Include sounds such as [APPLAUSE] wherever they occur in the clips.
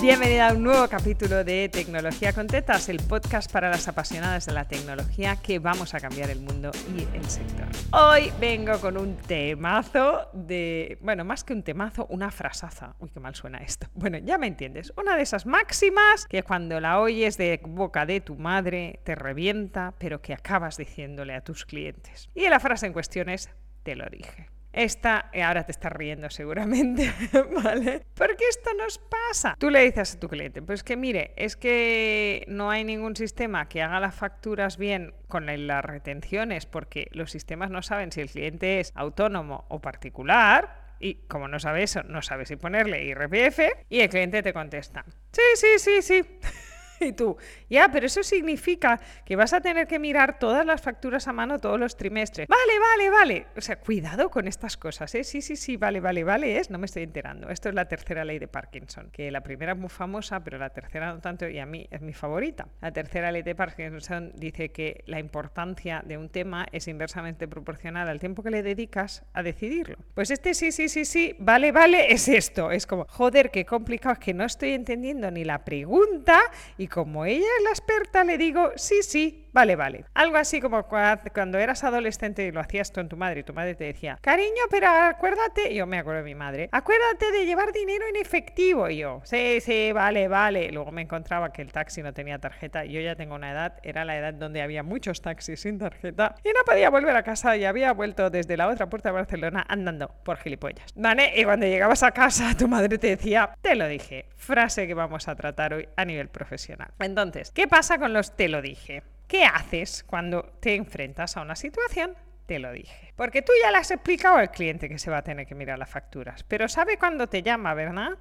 Bienvenida a un nuevo capítulo de Tecnología con Tetas, el podcast para las apasionadas de la tecnología que vamos a cambiar el mundo y el sector. Hoy vengo con un temazo de, bueno, más que un temazo, una frasaza. Uy, qué mal suena esto. [LAUGHS] Bueno, ya me entiendes. Una de esas máximas que cuando la oyes de boca de tu madre te revienta, pero que acabas diciéndole a tus clientes. Y la frase en cuestión es, te lo dije. Esta, eh, ahora te estás riendo seguramente, [LAUGHS] ¿vale? Porque esto nos pasa. Tú le dices a tu cliente, pues que mire, es que no hay ningún sistema que haga las facturas bien con las retenciones, porque los sistemas no saben si el cliente es autónomo o particular. Y como no sabe eso, no sabe si ponerle IRPF. Y el cliente te contesta, sí, sí, sí, sí. [LAUGHS] [LAUGHS] Y tú, ya, pero eso significa que vas a tener que mirar todas las facturas a mano todos los trimestres. Vale, vale, vale. O sea, cuidado con estas cosas, ¿eh? Sí, sí, sí, vale, vale, vale, es, no me estoy enterando. Esto es la tercera ley de Parkinson, que la primera es muy famosa, pero la tercera no tanto y a mí es mi favorita. La tercera ley de Parkinson dice que la importancia de un tema es inversamente proporcional al tiempo que le dedicas a decidirlo. Pues este sí, sí, sí, sí, vale, vale, es esto. Es como, joder, qué complicado, es que no estoy entendiendo ni la pregunta y como ella es la experta, le digo, sí, sí, Vale, vale. Algo así como cuando eras adolescente y lo hacías en tu madre y tu madre te decía, cariño, pero acuérdate, yo me acuerdo de mi madre, acuérdate de llevar dinero en efectivo. Y yo, sí, sí, vale, vale. Luego me encontraba que el taxi no tenía tarjeta. Yo ya tengo una edad, era la edad donde había muchos taxis sin tarjeta y no podía volver a casa y había vuelto desde la otra puerta de Barcelona andando por gilipollas. ¿Vale? Y cuando llegabas a casa, tu madre te decía, te lo dije. Frase que vamos a tratar hoy a nivel profesional. Entonces, ¿qué pasa con los te lo dije? ¿Qué haces cuando te enfrentas a una situación? Te lo dije. Porque tú ya le has explicado al cliente que se va a tener que mirar las facturas. Pero sabe cuándo te llama, ¿verdad?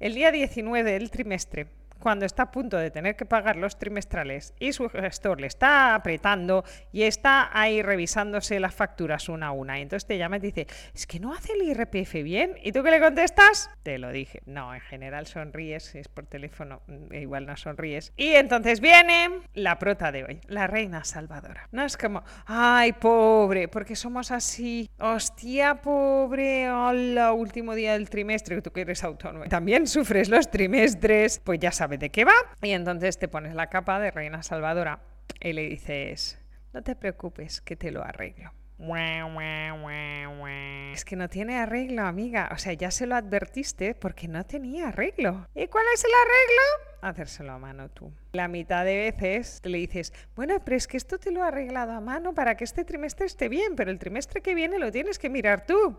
El día 19 del trimestre cuando está a punto de tener que pagar los trimestrales y su gestor le está apretando y está ahí revisándose las facturas una a una. Y entonces te llama y te dice, es que no hace el IRPF bien. ¿Y tú qué le contestas? Te lo dije. No, en general sonríes, si es por teléfono, mm, igual no sonríes. Y entonces viene la prota de hoy, la reina salvadora. No es como, ay, pobre, porque somos así. Hostia, pobre, hola, último día del trimestre, tú que eres autónomo. También sufres los trimestres, pues ya sabes de qué va. Y entonces te pones la capa de reina salvadora y le dices, no te preocupes, que te lo arreglo. Es que no tiene arreglo, amiga. O sea, ya se lo advertiste porque no tenía arreglo. ¿Y cuál es el arreglo? Hacérselo a mano tú. La mitad de veces le dices, bueno, pero es que esto te lo ha arreglado a mano para que este trimestre esté bien, pero el trimestre que viene lo tienes que mirar tú.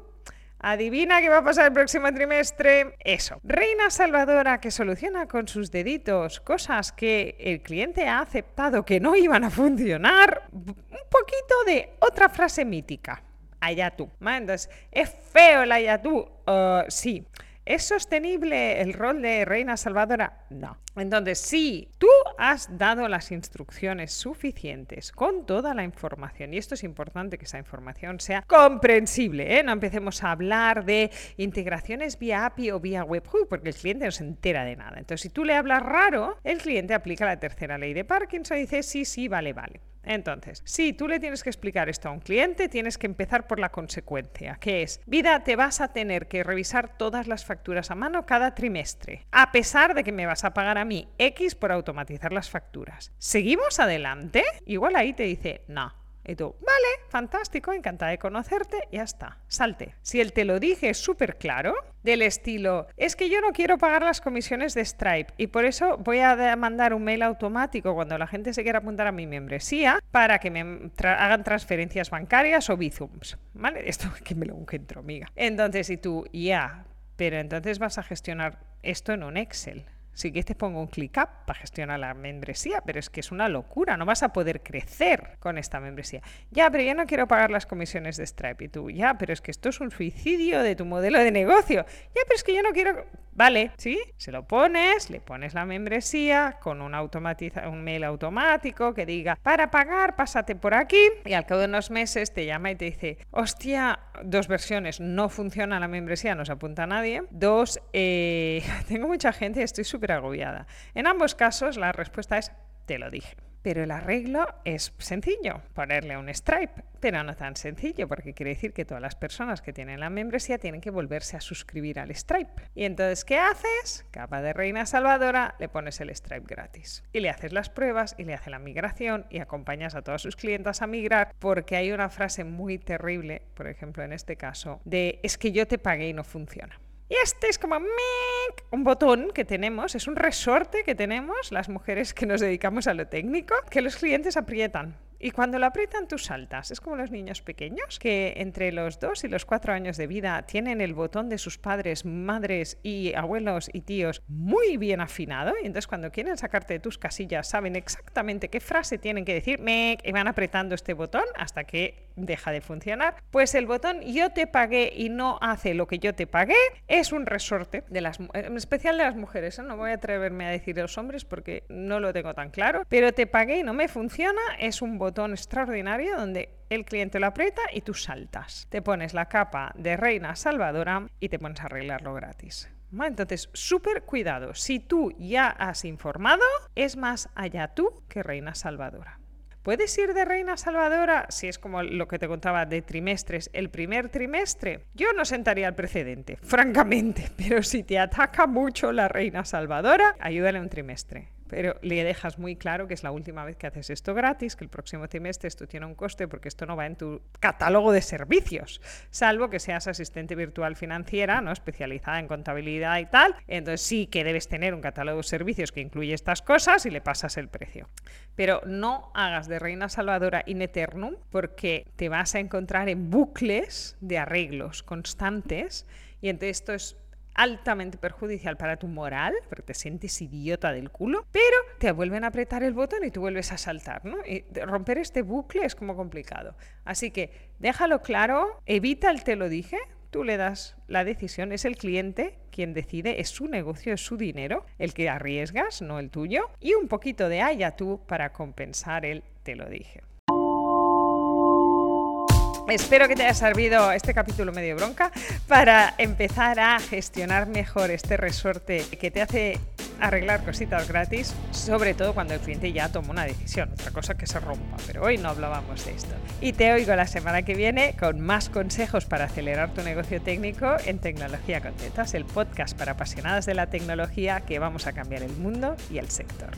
Adivina qué va a pasar el próximo trimestre. Eso. Reina salvadora que soluciona con sus deditos cosas que el cliente ha aceptado que no iban a funcionar. Un poquito de otra frase mítica. Allá tú. Entonces, ¿es feo el allá tú? Uh, sí. ¿Es sostenible el rol de reina salvadora? No. Entonces, si tú has dado las instrucciones suficientes con toda la información, y esto es importante que esa información sea comprensible, ¿eh? no empecemos a hablar de integraciones vía API o vía webhook, porque el cliente no se entera de nada. Entonces, si tú le hablas raro, el cliente aplica la tercera ley de Parkinson y dice, sí, sí, vale, vale. Entonces, si tú le tienes que explicar esto a un cliente, tienes que empezar por la consecuencia, que es, vida, te vas a tener que revisar todas las facturas a mano cada trimestre, a pesar de que me vas a pagar a mí X por automatizar las facturas. ¿Seguimos adelante? Igual ahí te dice, no, y tú, vale, fantástico, encantada de conocerte, ya está, salte. Si él te lo dije súper claro, del estilo, es que yo no quiero pagar las comisiones de Stripe y por eso voy a mandar un mail automático cuando la gente se quiera apuntar a mi membresía para que me hagan transferencias bancarias o Bizums. ¿Vale? [LAUGHS] Esto que me lo encuentro, amiga. Entonces, si tú, ya, pero entonces vas a gestionar esto en un Excel. Si quieres pongo un ClickUp para gestionar la membresía, pero es que es una locura, no vas a poder crecer con esta membresía. Ya, pero yo no quiero pagar las comisiones de Stripe y tú, ya, pero es que esto es un suicidio de tu modelo de negocio. Ya, pero es que yo no quiero... Vale, ¿sí? Se lo pones, le pones la membresía con un, un mail automático que diga, para pagar, pásate por aquí y al cabo de unos meses te llama y te dice, hostia, dos versiones, no funciona la membresía, no se apunta a nadie. Dos, eh, [LAUGHS] tengo mucha gente, estoy súper agobiada. En ambos casos la respuesta es, te lo dije. pero el arreglo es sencillo, ponerle un stripe, pero no tan sencillo, porque quiere decir que todas las personas que tienen la membresía tienen que volverse a suscribir al stripe. Y entonces, ¿qué haces? Capa de reina salvadora, le pones el stripe gratis. Y le haces las pruebas y le haces la migración y acompañas a todas sus clientas a migrar, porque hay una frase muy terrible, por ejemplo en este caso, de es que yo te pagué y no funciona. Y este es como un botón que tenemos, es un resorte que tenemos las mujeres que nos dedicamos a lo técnico, que los clientes aprietan. Y cuando lo aprietan, tú saltas. Es como los niños pequeños que entre los 2 y los 4 años de vida tienen el botón de sus padres, madres y abuelos y tíos muy bien afinado. Y entonces cuando quieren sacarte de tus casillas saben exactamente qué frase tienen que decir y van apretando este botón hasta que deja de funcionar. Pues el botón yo te pagué y no hace lo que yo te pagué es un resorte, de las, en especial de las mujeres. ¿eh? No voy a atreverme a decir de los hombres porque no lo tengo tan claro. Pero te pagué y no me funciona es un botón extraordinario donde el cliente lo aprieta y tú saltas. Te pones la capa de reina salvadora y te pones a arreglarlo gratis. Entonces, súper cuidado. Si tú ya has informado, es más allá tú que reina salvadora. ¿Puedes ir de reina salvadora si es como lo que te contaba de trimestres el primer trimestre? Yo no sentaría el precedente, francamente, [LAUGHS] pero si te ataca mucho la reina salvadora, ayúdale un trimestre pero le dejas muy claro que es la última vez que haces esto gratis, que el próximo trimestre esto tiene un coste porque esto no va en tu catálogo de servicios, salvo que seas asistente virtual financiera, ¿no? especializada en contabilidad y tal. Entonces sí que debes tener un catálogo de servicios que incluye estas cosas y le pasas el precio. Pero no hagas de reina salvadora in eternum porque te vas a encontrar en bucles de arreglos constantes y entonces esto es altamente perjudicial para tu moral, porque te sientes idiota del culo, pero te vuelven a apretar el botón y tú vuelves a saltar, ¿no? Y romper este bucle es como complicado. Así que déjalo claro, evita el te lo dije, tú le das la decisión, es el cliente quien decide, es su negocio, es su dinero, el que arriesgas, no el tuyo, y un poquito de haya tú para compensar el te lo dije. Espero que te haya servido este capítulo medio bronca para empezar a gestionar mejor este resorte que te hace arreglar cositas gratis, sobre todo cuando el cliente ya toma una decisión, otra cosa que se rompa, pero hoy no hablábamos de esto. Y te oigo la semana que viene con más consejos para acelerar tu negocio técnico en Tecnología Contentas, el podcast para apasionadas de la tecnología que vamos a cambiar el mundo y el sector.